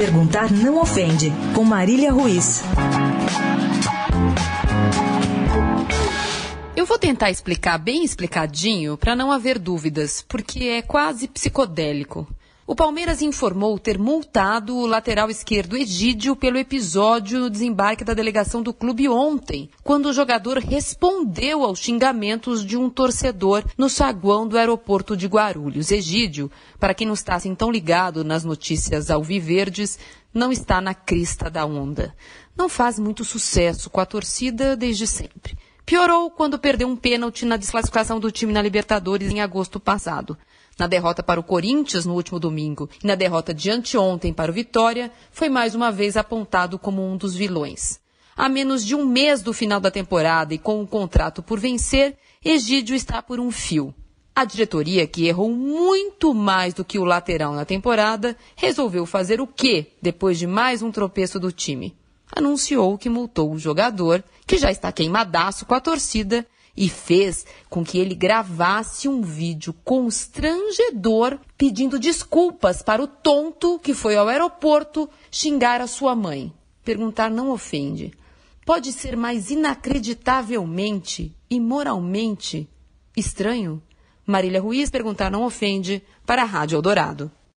Perguntar não ofende, com Marília Ruiz. Eu vou tentar explicar bem explicadinho para não haver dúvidas, porque é quase psicodélico. O Palmeiras informou ter multado o lateral esquerdo Egídio pelo episódio no desembarque da delegação do clube ontem, quando o jogador respondeu aos xingamentos de um torcedor no saguão do aeroporto de Guarulhos. Egídio, para quem não está assim tão ligado nas notícias alviverdes, não está na crista da onda. Não faz muito sucesso com a torcida desde sempre. Piorou quando perdeu um pênalti na desclassificação do time na Libertadores em agosto passado. Na derrota para o Corinthians no último domingo e na derrota de anteontem para o Vitória, foi mais uma vez apontado como um dos vilões. A menos de um mês do final da temporada e com um contrato por vencer, Egídio está por um fio. A diretoria, que errou muito mais do que o lateral na temporada, resolveu fazer o quê depois de mais um tropeço do time? Anunciou que multou o jogador, que já está queimadaço com a torcida e fez com que ele gravasse um vídeo constrangedor pedindo desculpas para o tonto que foi ao aeroporto xingar a sua mãe. Perguntar não ofende. Pode ser mais inacreditavelmente e moralmente estranho? Marília Ruiz perguntar não ofende para a Rádio Eldorado.